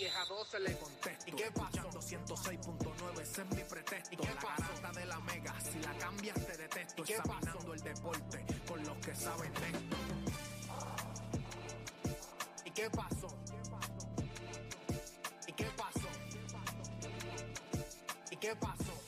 parió de 10 a 12 le contesto, ¿y qué pasó? 106.9, ese es mi pretexto, ¿y qué la garata de la mega, si la cambias te detesto, ¿Y qué examinando el deporte con los que saben de esto. ¿Y qué pasó? ¿Y qué pasó? ¿Y qué pasó? La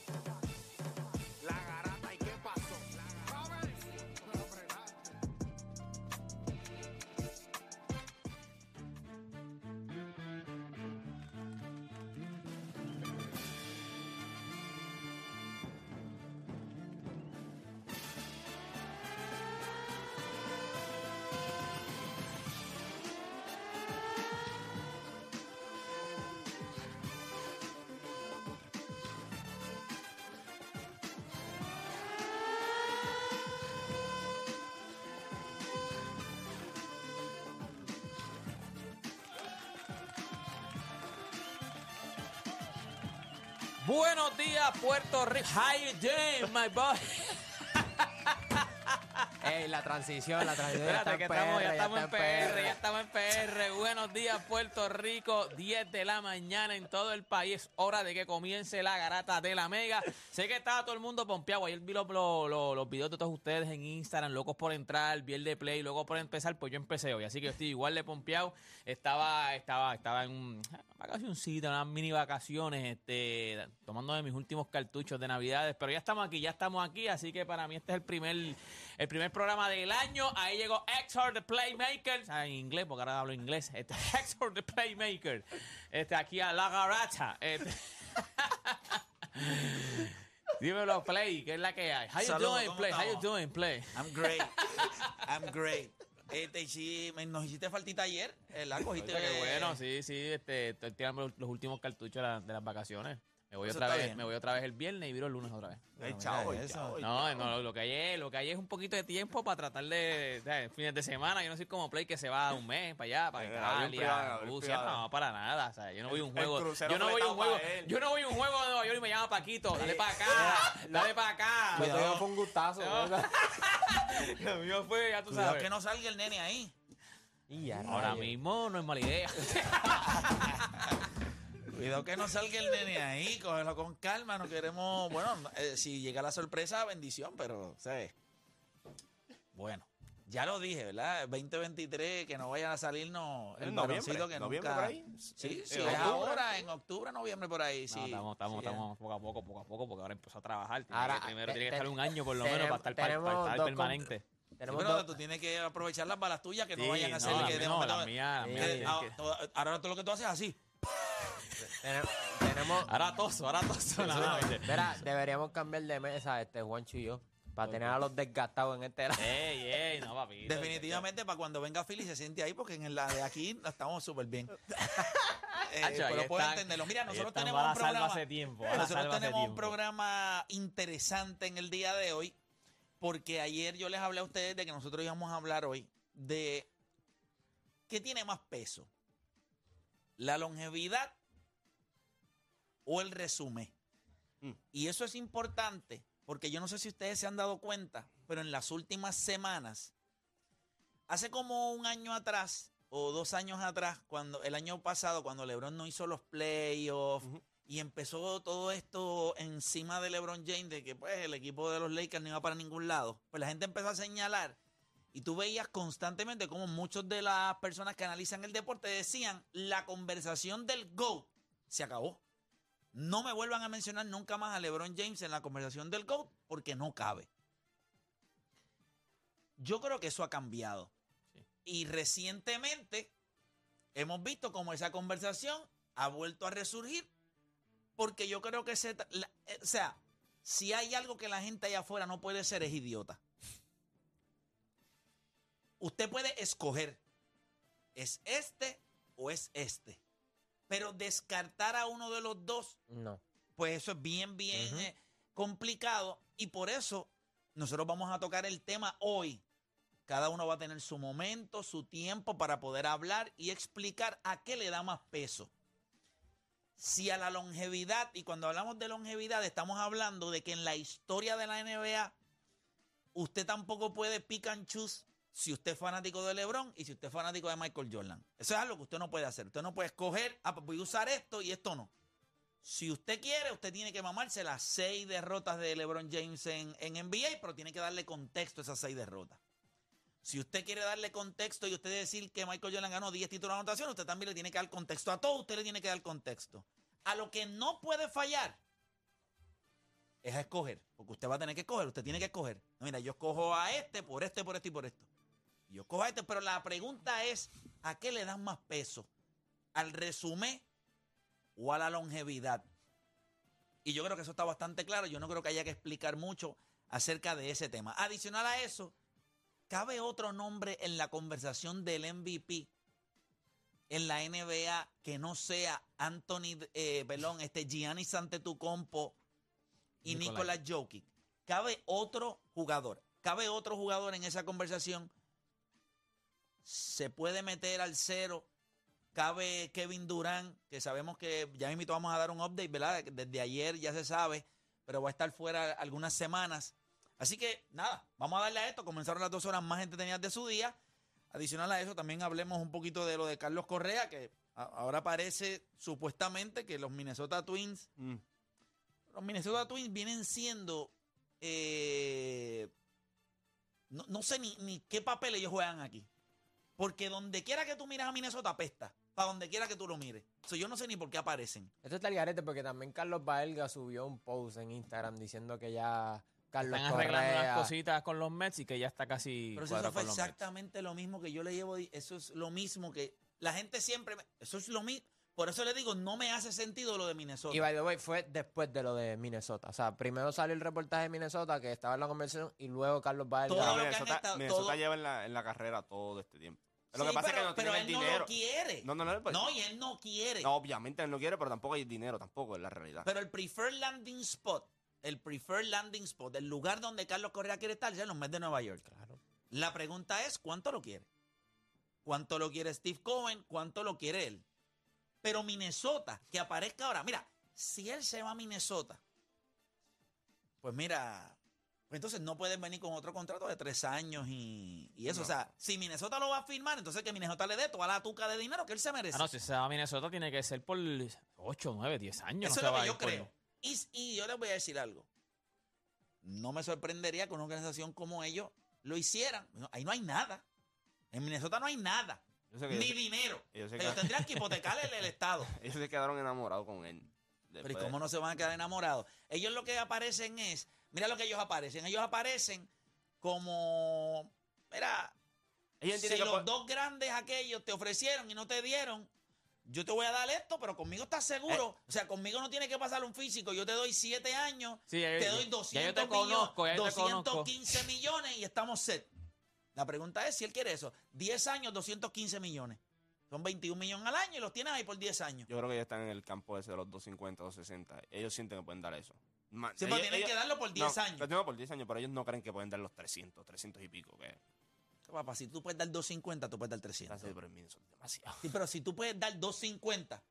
Buenos días, Puerto Rico. You doing, my boy? Ey, la transición, la transición. ya Espérate está que estamos, PR, ya estamos en PR, ya estamos en PR. Buenos días, Puerto Rico. 10 de la mañana en todo el país. Hora de que comience la garata de la Mega. Sé que estaba todo el mundo pompeado. Ayer vi los, los, los- los videos de todos ustedes en Instagram, locos por entrar, vi el de play, locos por empezar. Pues yo empecé hoy, así que yo estoy igual de pompeado. Estaba, estaba, estaba en un vacacioncito, unas mini vacaciones, este, tomando de mis últimos cartuchos de Navidades. Pero ya estamos aquí, ya estamos aquí, así que para mí este es el primer, el primer programa del año. Ahí llegó Exor the Playmaker, ah, en inglés, porque ahora hablo inglés. Este, Exor the Playmaker, este, aquí a la garata. Este. Dímelo, Play, ¿qué es la que hay? How you Saludos, doing, ¿cómo Play? How you estamos? doing, Play? I'm great. I'm great. Este, sí, me- nos hiciste faltita ayer, ¿verdad? Cogiste Oye, bueno, sí, sí, este, estoy tirando los, últimos cartuchos de, la- de las vacaciones. Me voy Eso otra está vez, bien. me voy otra vez el viernes y viro el lunes otra vez. Ay, No, chao, mira ay, eso. chao, ay, No, chao. no, lo que hay es, lo que hay es un poquito de tiempo para tratar de, de fines de semana. Yo no soy como Play que se va un mes para allá, para Eh, Italia, Rusia, no, para nada. O sea, yo no voy a un juego, yo no voy a un juego, yo no voy a un juego de Nueva York y me llama Paquito, dale para acá, dale para acá. Lo tuyo fue un gustazo. No. ¿verdad? Lo mío fue, ya tú sabes. que no salga el nene ahí. Y ya, Ahora mismo no es mala idea. Cuidado que no salga el nene ahí, cógelo con calma, no queremos, bueno, eh, si llega la sorpresa, bendición, pero, ¿sabes? Bueno, ya lo dije, ¿verdad? 2023, que no vayan a salirnos el varoncito que noviembre nunca... por ahí. Sí, sí, es ahora, en octubre, noviembre, por ahí, sí. No, estamos, estamos, Sí, estamos poco a poco, poco a poco, porque ahora empezó a trabajar. Tiene Ahora, que- primero te- tiene que te- estar un año por lo menos para estar, para- estar permanente. Sí, pero tú tienes que aprovechar las balas tuyas, que no vayan a hacer no, que de mía, momento- la mía, que- ah, ahora todo lo que tú haces es así. Tenem- tenemos. Ahora toso, ahora toso. no, no, dice, Mira, deberíamos cambiar de mesa, este Juancho y yo, para tener a los desgastados en este lado. Ey, ey, no, papito. Definitivamente para cuando venga Philly se siente ahí porque en la de aquí estamos súper bien. Eh, Hacho, ahí pero están- entenderlo. Mira, ahí nosotros están tenemos un la salva programa. hace tiempo, la Nosotros salva hace tenemos un tiempo. programa interesante en el día de hoy porque ayer yo les hablé a ustedes de que nosotros íbamos a hablar hoy de qué tiene más peso, la longevidad o el resumen. Mm. Y eso es importante porque yo no sé si ustedes se han dado cuenta, pero en las últimas semanas, hace como un año atrás o dos años atrás, cuando el año pasado, cuando LeBron no hizo los playoffs y empezó todo esto encima de LeBron James, de que pues el equipo de los Lakers no iba para ningún lado, pues la gente empezó a señalar y tú veías constantemente como muchas de las personas que analizan el deporte decían, la conversación del GOAT se acabó. No me vuelvan a mencionar nunca más a LeBron James en la conversación del GOAT porque no cabe. Yo creo que eso ha cambiado. Sí. Y recientemente hemos visto como esa conversación ha vuelto a resurgir porque yo creo que se... la- eh, o sea, si hay algo que la gente allá afuera no puede ser es idiota. Usted puede escoger, ¿es este o es este? Pero descartar a uno de los dos No. pues eso es bien, bien eh, complicado. Y por eso nosotros vamos a tocar el tema hoy. Cada uno va a tener su momento, su tiempo para poder hablar y explicar a qué le da más peso. Si a la longevidad, y cuando hablamos de longevidad estamos hablando de que en la historia de la NBA usted tampoco puede pick and choose si usted es fanático de LeBron y si usted es fanático de Michael Jordan. Eso es algo que usted no puede hacer. Usted no puede escoger, ah, pues voy a usar esto y esto no. Si usted quiere, usted tiene que mamarse las seis derrotas de LeBron James en, en NBA, pero tiene que darle contexto a esas seis derrotas. Si usted quiere darle contexto y usted decir que Michael Jordan ganó 10 títulos de anotación, usted también le tiene que dar contexto. A todo usted le tiene que dar contexto. A lo que no puede fallar es a escoger, porque usted va a tener que escoger, usted tiene que escoger. Mira, yo escojo a este por este, por este y por esto. Yo pero la pregunta es, ¿a qué le dan más peso? ¿Al resumen o a la longevidad? Y yo creo que eso está bastante claro. Yo no creo que haya que explicar mucho acerca de ese tema. Adicional a eso, ¿cabe otro nombre en la conversación del MVP en la NBA que no sea Anthony, eh, perdón, este Giannis Antetokounmpo y. Nicolás Jokic? ¿Cabe otro jugador? ¿Cabe otro jugador en esa conversación? ¿Se puede meter al cero? Cabe Kevin Durant, que sabemos que ya mismo vamos a dar un update, ¿verdad? Desde ayer ya se sabe, pero va a estar fuera algunas semanas. Así que nada, vamos a darle a esto. Comenzaron las dos horas más entretenidas de su día. Adicional a eso, también hablemos un poquito de lo de Carlos Correa, que ahora parece supuestamente que los Minnesota Twins, Mm. los Minnesota Twins vienen siendo, eh, no, no sé ni, ni qué papel ellos juegan aquí. Porque donde quiera que tú miras a Minnesota apesta. Para donde quiera que tú lo mires. So, yo no sé ni por qué aparecen. Esto está el garete porque también Carlos Baelga subió un post en Instagram diciendo que ya Carlos Están arreglando Correa... cositas con los Mets y que ya está casi Pero eso, fue Mets. exactamente lo mismo que yo le llevo. Eso es lo mismo que la gente siempre. me- eso es lo mismo. Por eso le digo, no me hace sentido lo de Minnesota. Y by the way, fue después de lo de Minnesota. O sea, primero salió el reportaje de Minnesota que estaba en la conversación y luego Carlos Baelga... Todo lo que han Minnesota, estado- Minnesota todo- lleva en la, en la carrera todo este tiempo. Sí, lo que pasa pero, es que no pero tienen él el no dinero. lo quiere. No, no, no, pues- no, y él no quiere. No, obviamente él no quiere, pero tampoco hay dinero, tampoco es la realidad. Pero el preferred landing spot, el preferred landing spot, el lugar donde Carlos Correa quiere estar, es en los Mets de Nueva York. Claro. La pregunta es, ¿cuánto lo quiere? ¿Cuánto lo quiere Steve Cohen? ¿Cuánto lo quiere él? Pero Minnesota, que aparezca ahora. Mira, si él se va a Minnesota, pues mira, entonces no pueden venir con otro contrato de tres años y, y eso. No. O sea, si Minnesota lo va a firmar, entonces que Minnesota le dé toda la tuca de dinero que él se merece. Ah, no, si se va a Minnesota tiene que ser por 8, 9, 10 años. Eso no es se lo va que yo por- creo. Y, y yo les voy a decir algo. No me sorprendería que una organización como ellos lo hicieran. No, Ahí no hay nada. En Minnesota no hay nada. Yo sé que Ni dinero. ellos tendrían que hipotecar el, el Estado. ellos se quedaron enamorados con él. Pero ¿y cómo no se van a quedar enamorados? Ellos lo que aparecen es, mira lo que ellos aparecen. Ellos aparecen como, mira, ellos si que los dos grandes aquellos te ofrecieron y no te dieron, yo te voy a dar esto, pero conmigo estás seguro. Eh. o sea, conmigo no tiene que pasar un físico. Yo te doy siete años, Sí, ya- te ya- doy ya 200 yo te millones, conozco, ya yo te conozco. 215 millones y estamos set. La pregunta es si él quiere eso. 10 años, 215 millones. Son 21 millones al año y los tienes ahí por 10 años. Yo creo que ellos están en el campo ese de los 250, 260. Ellos sienten que pueden dar eso. Man, Sí, pero ellos- tienen ellos- que darlo por 10 no, años. lo tengo por 10 años, pero ellos no creen que pueden dar los 300, 300 y pico. Que Papá, si tú puedes dar 250, tú puedes dar 300. así, pero en Minnesota es demasiado. Sí, pero si tú puedes dar 250,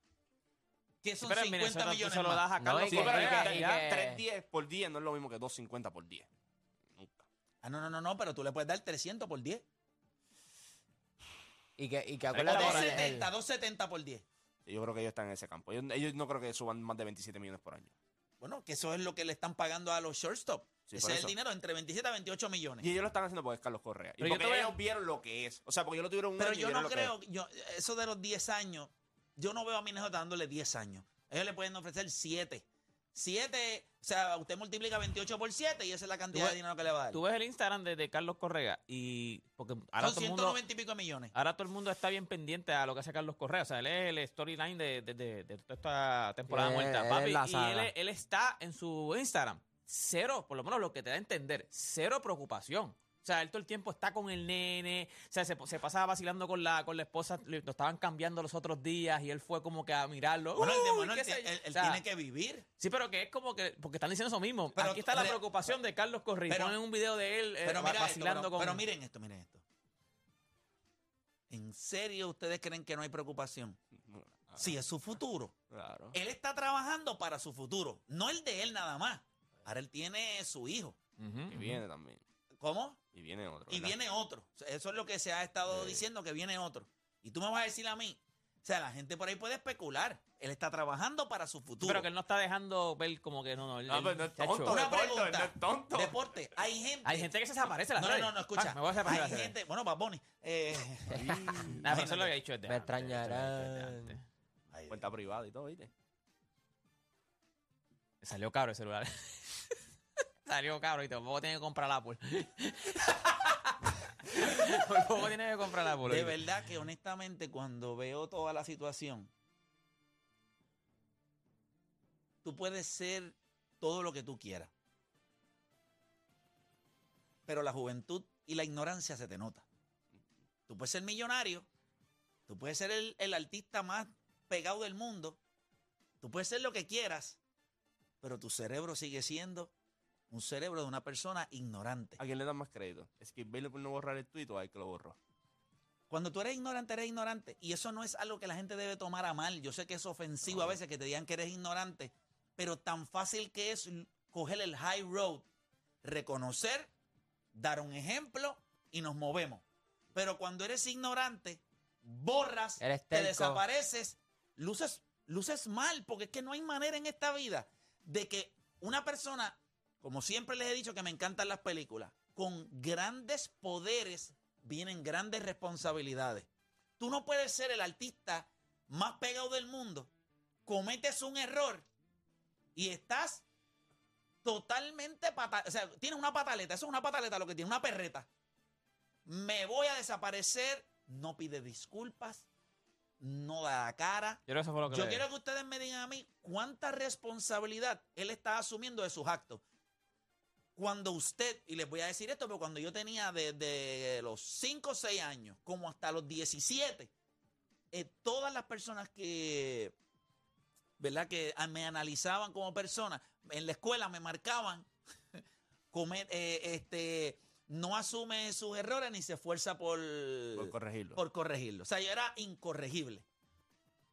¿qué son Pero en 50 Minnesota tú millones se lo más? das a No, Carlos y Sí, que- pero que- que- 310 por 10 no es lo mismo que 250 por 10. Nunca. Ah, no, no, no, no, pero tú le puedes dar 300 por 10. Y que, y que acuérdate está, el- 270, el- 270 por 10. Yo creo que ellos están en ese campo. Ellos, ellos no creo que suban más de 27 millones por año. Bueno, que eso es lo que le están pagando a los shortstop. Sí, Ese es eso. el dinero entre 27 a 28 millones. Y ellos lo están haciendo porque es Carlos Correa. Y Pero yo porque te voy a- ellos vieron lo que es. O sea, porque ellos lo tuvieron un Pero año y yo vieron no lo que es. creo, yo, eso de los 10 años, yo no veo a Minnesota dándole 10 años. Ellos le pueden ofrecer 7. 7, o sea, usted multiplica 28 por 7 y esa es la cantidad de dinero que le va a dar. Tú ves el Instagram de, de Carlos Correa y porque ahora Son todo, el mundo, 190 y pico millones. ahora todo el mundo está bien pendiente a lo que hace Carlos Correa. O sea, él es el storyline de, de, de- de toda esta temporada Sí, muerta. Papi, y él está en su Instagram. Cero, por lo menos lo que te da a entender, cero preocupación. O sea, él todo el tiempo está con el nene, o sea, se, se pasaba vacilando con la, con la esposa, lo estaban cambiando los otros días y él fue como que a mirarlo. Bueno, el de Uy, Manuel qué tie- sé yo. él, él O sea, tiene que vivir. Sí, pero que es como que, porque están diciendo eso mismo. Pero Aquí está la re- preocupación de Carlos Correa. pero- Ponen un video de él eh, Pero va- mira esto, vacilando pero, con... pero miren esto, miren esto. ¿En serio ustedes creen que no hay preocupación? Ah, Si es su futuro. Claro. Él está trabajando para su futuro, no el de él nada más. Ahora él tiene su hijo. Y ujú. viene también. ¿Cómo? Y viene otro. Y ¿verdad? viene otro. Eso es lo que se ha estado diciendo, que viene otro. Y tú me vas a decir a mí, o sea, la gente por ahí puede especular. Él está trabajando para su futuro. pero que él no está dejando ver como que no, no. él- No, pero no es tonto, Una Deporte, pregunta. no es tonto. Deporte. Hay gente. Hay gente que se desaparece las No, no, no, no, escucha. Ah, me voy a desaparecer. hay gente. Bueno, Bad Bunny. Eh, Nah, pero eso lo había dicho desde Me extrañarán. Cuenta privada y todo, ¿viste? Me Salió caro el celular. Salió caro y tampoco tiene que comprar Apple. Tampoco tiene que comprar Apple. De verdad que honestamente cuando veo toda la situación, tú puedes ser todo lo que tú quieras. Pero la juventud y la ignorancia se te nota. Tú puedes ser millonario, tú puedes ser el, el artista más pegado del mundo, tú puedes ser lo que quieras, pero tu cerebro sigue siendo un cerebro de una persona ignorante. ¿A quién le dan más crédito? ¿Es que Bailey por no borrar el tweet o hay que lo borró? Cuando tú eres ignorante, eres ignorante. Y eso no es algo que la gente debe tomar a mal. Yo sé que es ofensivo a veces que te digan que eres ignorante, pero tan fácil que es coger el high road, reconocer, dar un ejemplo y nos movemos. Pero cuando eres ignorante, borras, Eres te desapareces, luces, luces mal, porque es que no hay manera en esta vida de que una persona, como siempre les he dicho que me encantan las películas, con grandes poderes vienen grandes responsabilidades. Tú no puedes ser el artista más pegado del mundo, cometes un error y estás totalmente pata, o sea, tienes una pataleta, eso es una pataleta lo que tiene, una perreta. Me voy a desaparecer, no pide disculpas, no da la cara. Yo creo que eso fue lo que Yo quiero que ustedes me digan a mí cuánta responsabilidad él está asumiendo de sus actos. Cuando usted, y les voy a decir esto, pero cuando yo tenía desde los 5 o 6 años, como hasta los 17, eh, todas las personas que, ¿verdad? Que me analizaban como persona, en la escuela me marcaban, comer, eh, este, no asume sus errores ni se esfuerza por, Por corregirlo. por corregirlo. O sea, yo era incorregible.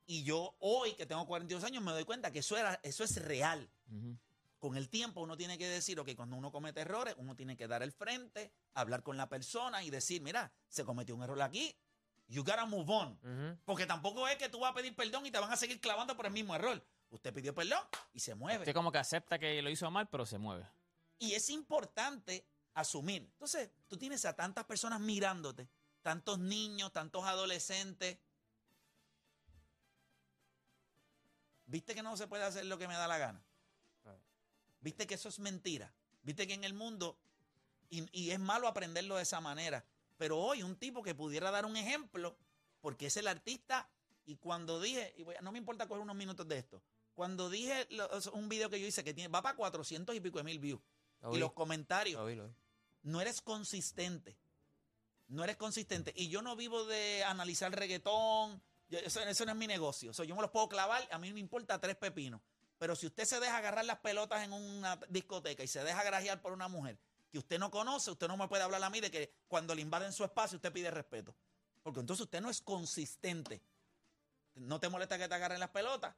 Y yo hoy, que tengo 42 años, me doy cuenta que eso, era, eso es real. Ujú. Con el tiempo uno tiene que decir, ok, cuando uno comete errores, uno tiene que dar el frente, hablar con la persona y decir, mira, se cometió un error aquí, you gotta move on. Porque tampoco es que tú vas a pedir perdón y te van a seguir clavando por el mismo error. Usted pidió perdón y se mueve. Usted como que acepta que lo hizo mal, pero se mueve. Y es importante asumir. Entonces, tú tienes a tantas personas mirándote, tantos niños, tantos adolescentes. ¿Viste que no se puede hacer lo que me da la gana? ¿Viste que eso es mentira? ¿Viste que en el mundo, y, y es malo aprenderlo de esa manera, pero hoy un tipo que pudiera dar un ejemplo, porque es el artista, y cuando dije, y voy a- no me importa coger unos minutos de esto, cuando dije un video que yo hice que tiene, va para 400 y pico de mil views, Lo y vi, los comentarios, lo vi, no eres consistente. No eres consistente. Y yo no vivo de analizar reggaetón. Yo- eso, eso no es mi negocio. O sea, yo me los puedo clavar. A mí me importa tres pepinos. Pero si usted se deja agarrar las pelotas en una discoteca y se deja grajear por una mujer que usted no conoce, usted no me puede hablar a mí de que cuando le invaden su espacio usted pide respeto. Porque entonces usted no es consistente. No te molesta que te agarren las pelotas,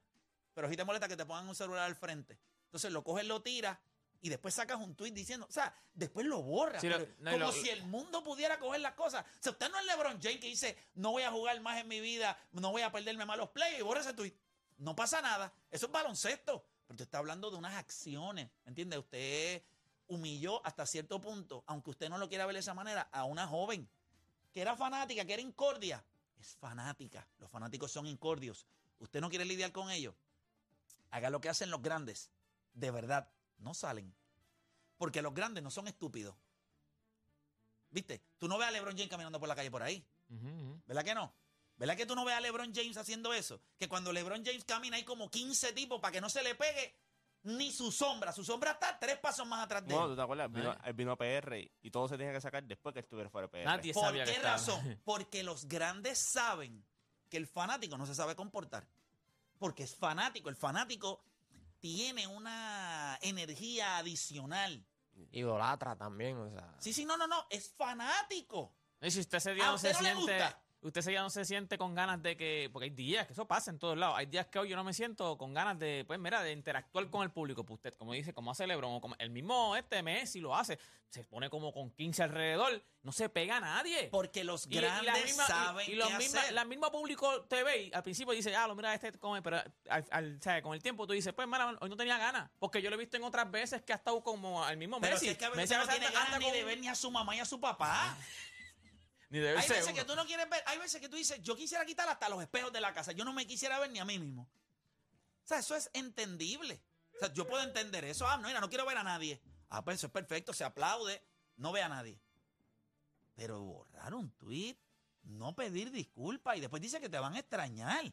pero sí te molesta que te pongan un celular al frente. Entonces lo coges, lo tiras y después sacas un tweet diciendo, o sea, después lo borras. Sí, no, como si el mundo pudiera coger las cosas. O sea, usted no es LeBron James que dice, no voy a jugar más en mi vida, no voy a perderme malos plays y borra ese tweet. No pasa nada. Eso es baloncesto. Pero usted está hablando de unas acciones. ¿Entiende? Usted humilló hasta cierto punto, aunque usted no lo quiera ver de esa manera, a una joven que era fanática, que era incordia. Es fanática. Los fanáticos son incordios. Usted no quiere lidiar con ellos. Haga lo que hacen los grandes. De verdad, no salen. Porque los grandes no son estúpidos. ¿Viste? Tú no ves a LeBron James caminando por la calle por ahí. ¿Verdad que no? ¿Verdad que tú no ves a LeBron James haciendo eso? Que cuando LeBron James camina hay como 15 tipos para que no se le pegue ni su sombra. Su sombra está tres pasos más atrás de No, él. ¿tú te acuerdas? Él vino, él vino a PR y todo se tenía que sacar después que estuviera fuera de PR. Nadie ¿Por sabía qué razón? Porque los grandes saben que el fanático no se sabe comportar. Porque es fanático. El fanático tiene una energía adicional. Idolatra también, o sea. Sí, sí, no, no, no. Es fanático. Y si usted ese día ¿A no se no siente, gusta? Usted día no se siente con ganas de que, porque hay días que eso pasa en todos lados, hay días que hoy yo no me siento con ganas de, pues mira, de interactuar con el público, pues usted, como dice, como hace LeBron, o como el mismo este Messi lo hace, se pone como con 15 alrededor, no se pega a nadie. Porque los Y- y grandes misma- y- saben y, los qué misma- hacer. la misma público te ve y al principio dice, ah, lo mira, este come, pero al, al- ¿sabe? con el tiempo tú dices, pues, mira, hoy no tenía ganas, porque yo lo he visto en otras veces que ha estado como al mismo Pero Messi. si es que a veces Messi no tiene ganas ni de ver ni a su mamá ni a su papá. ni de Hay verse veces uno. que tú no quieres ver, hay veces que tú dices, yo quisiera quitar hasta los espejos de la casa, yo no me quisiera ver ni a mí mismo. O sea, eso es entendible. O sea, yo puedo entender eso. Ah, no, mira, no quiero ver a nadie. Ah, pues eso es perfecto, se aplaude, no ve a nadie. Pero borrar un tweet, no pedir disculpas y después dice que te van a extrañar.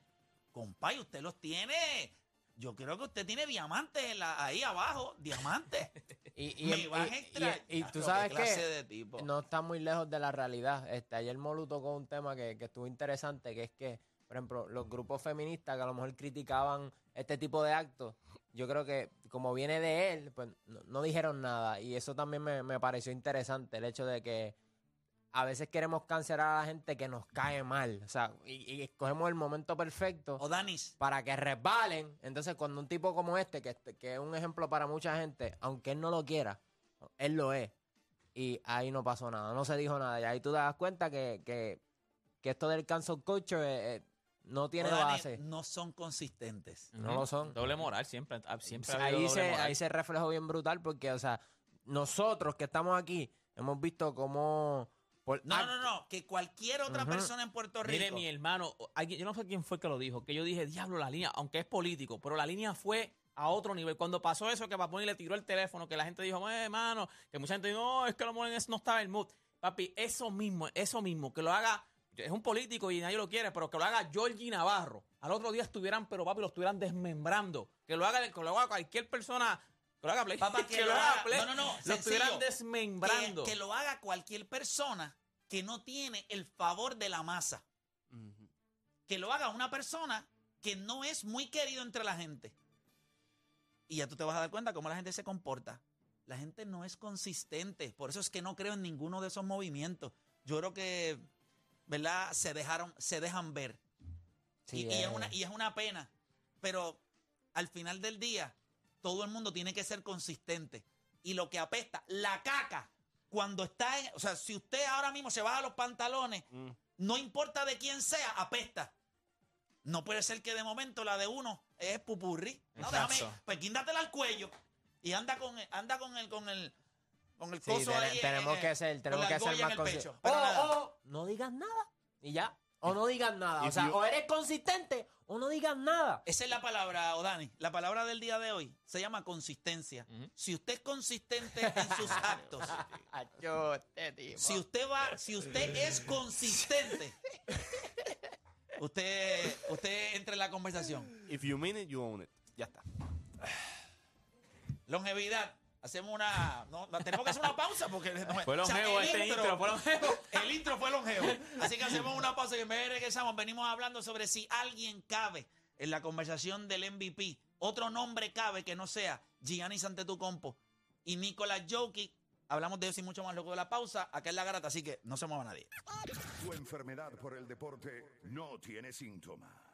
Compay, usted los tiene. Yo creo que usted tiene diamantes en la- ahí abajo, diamantes. Y, y, Me y- van a y- extrañar. y tú Qué sabes clase que de tipo. no está muy lejos de la realidad. Este, ayer Molu tocó un tema que, que estuvo interesante, que es que, por ejemplo, los grupos feministas que a lo mejor criticaban este tipo de actos, yo creo que como viene de él, pues no, no dijeron nada. Y eso también me, me pareció interesante, el hecho de que a veces queremos cancelar a la gente que nos cae mal. O sea, y, y escogemos el momento perfecto O Danis, para que resbalen. Entonces, cuando un tipo como este, que, que es un ejemplo para mucha gente, aunque él no lo quiera, él lo es. Y ahí no pasó nada, no se dijo nada. Y ahí tú te das cuenta que, que, que esto del cancel culture eh, eh, no tiene base. no son consistentes. No lo son. Doble moral siempre, ah, siempre ha habido Ahí doble se, moral. ahí se reflejó bien brutal porque, o sea, nosotros que estamos aquí hemos visto cómo... por No, no, act- no, no, que cualquier otra persona en Puerto Rico. Mire, mi hermano, alguien- yo no sé quién fue que lo dijo, que yo dije, diablo, la línea, aunque es político, pero la línea fue a otro nivel. Cuando pasó eso, que Paponi le tiró el teléfono, que la gente dijo, hermano, que mucha gente dijo, no, es que lo no estaba en el mood. Papi, eso mismo, eso mismo, que lo haga, es un político y nadie lo quiere, pero que lo haga Georgie Navarro. Al otro día estuvieran, pero papi, lo estuvieran desmembrando. Que lo haga, que lo haga cualquier persona, lo haga Play. Papá, que que lo haga Play. no, no, no, Lo estuvieran desmembrando. que lo haga cualquier persona que no tiene el favor de la masa. Que lo haga una persona que no es muy querido entre la gente. Y ya tú te vas a dar cuenta cómo la gente se comporta. La gente no es consistente. Por eso es que no creo en ninguno de esos movimientos. Yo creo que, ¿verdad? Se dejaron, se dejan ver. Sí, y, y es eh. una, y es una pena. Pero al final del día, todo el mundo tiene que ser consistente. Y lo que apesta, la caca, cuando está en. O sea, si usted ahora mismo se baja los pantalones, Mm. no importa de quién sea, apesta. No puede ser que de momento la de uno es pupurri. No, Exacto. déjame, pues quíndatela al cuello y anda con el, anda con el, con el, con el Sí, coso ten- ahí. en- tenemos en- que ser, tenemos que ser más conscientes. pecho. Pero O- nada. o no digas nada. Y ya. O no digas nada. O If sea, you- o eres consistente o no digas nada. Esa es la palabra, Odani. La palabra del día de hoy se llama consistencia. Si usted es consistente en sus actos, si usted va, si usted es consistente, usted, usted entra en la conversación. If you mean it, you own it. Ya está. Longevidad. Hacemos una. No, tenemos que hacer una pausa porque. Fue o sea, longevo el este intro, fue longevo. El intro fue longevo. Así que hacemos una pausa y en vez de regresamos, venimos hablando sobre si alguien cabe en la conversación del MVP otro nombre cabe que no sea Giannis Antetokounmpo y Nicolás Jokic. Hablamos de eso y mucho más luego de la pausa. Acá es la garata, así que no se mueva nadie. Tu enfermedad por el deporte no tiene síntomas,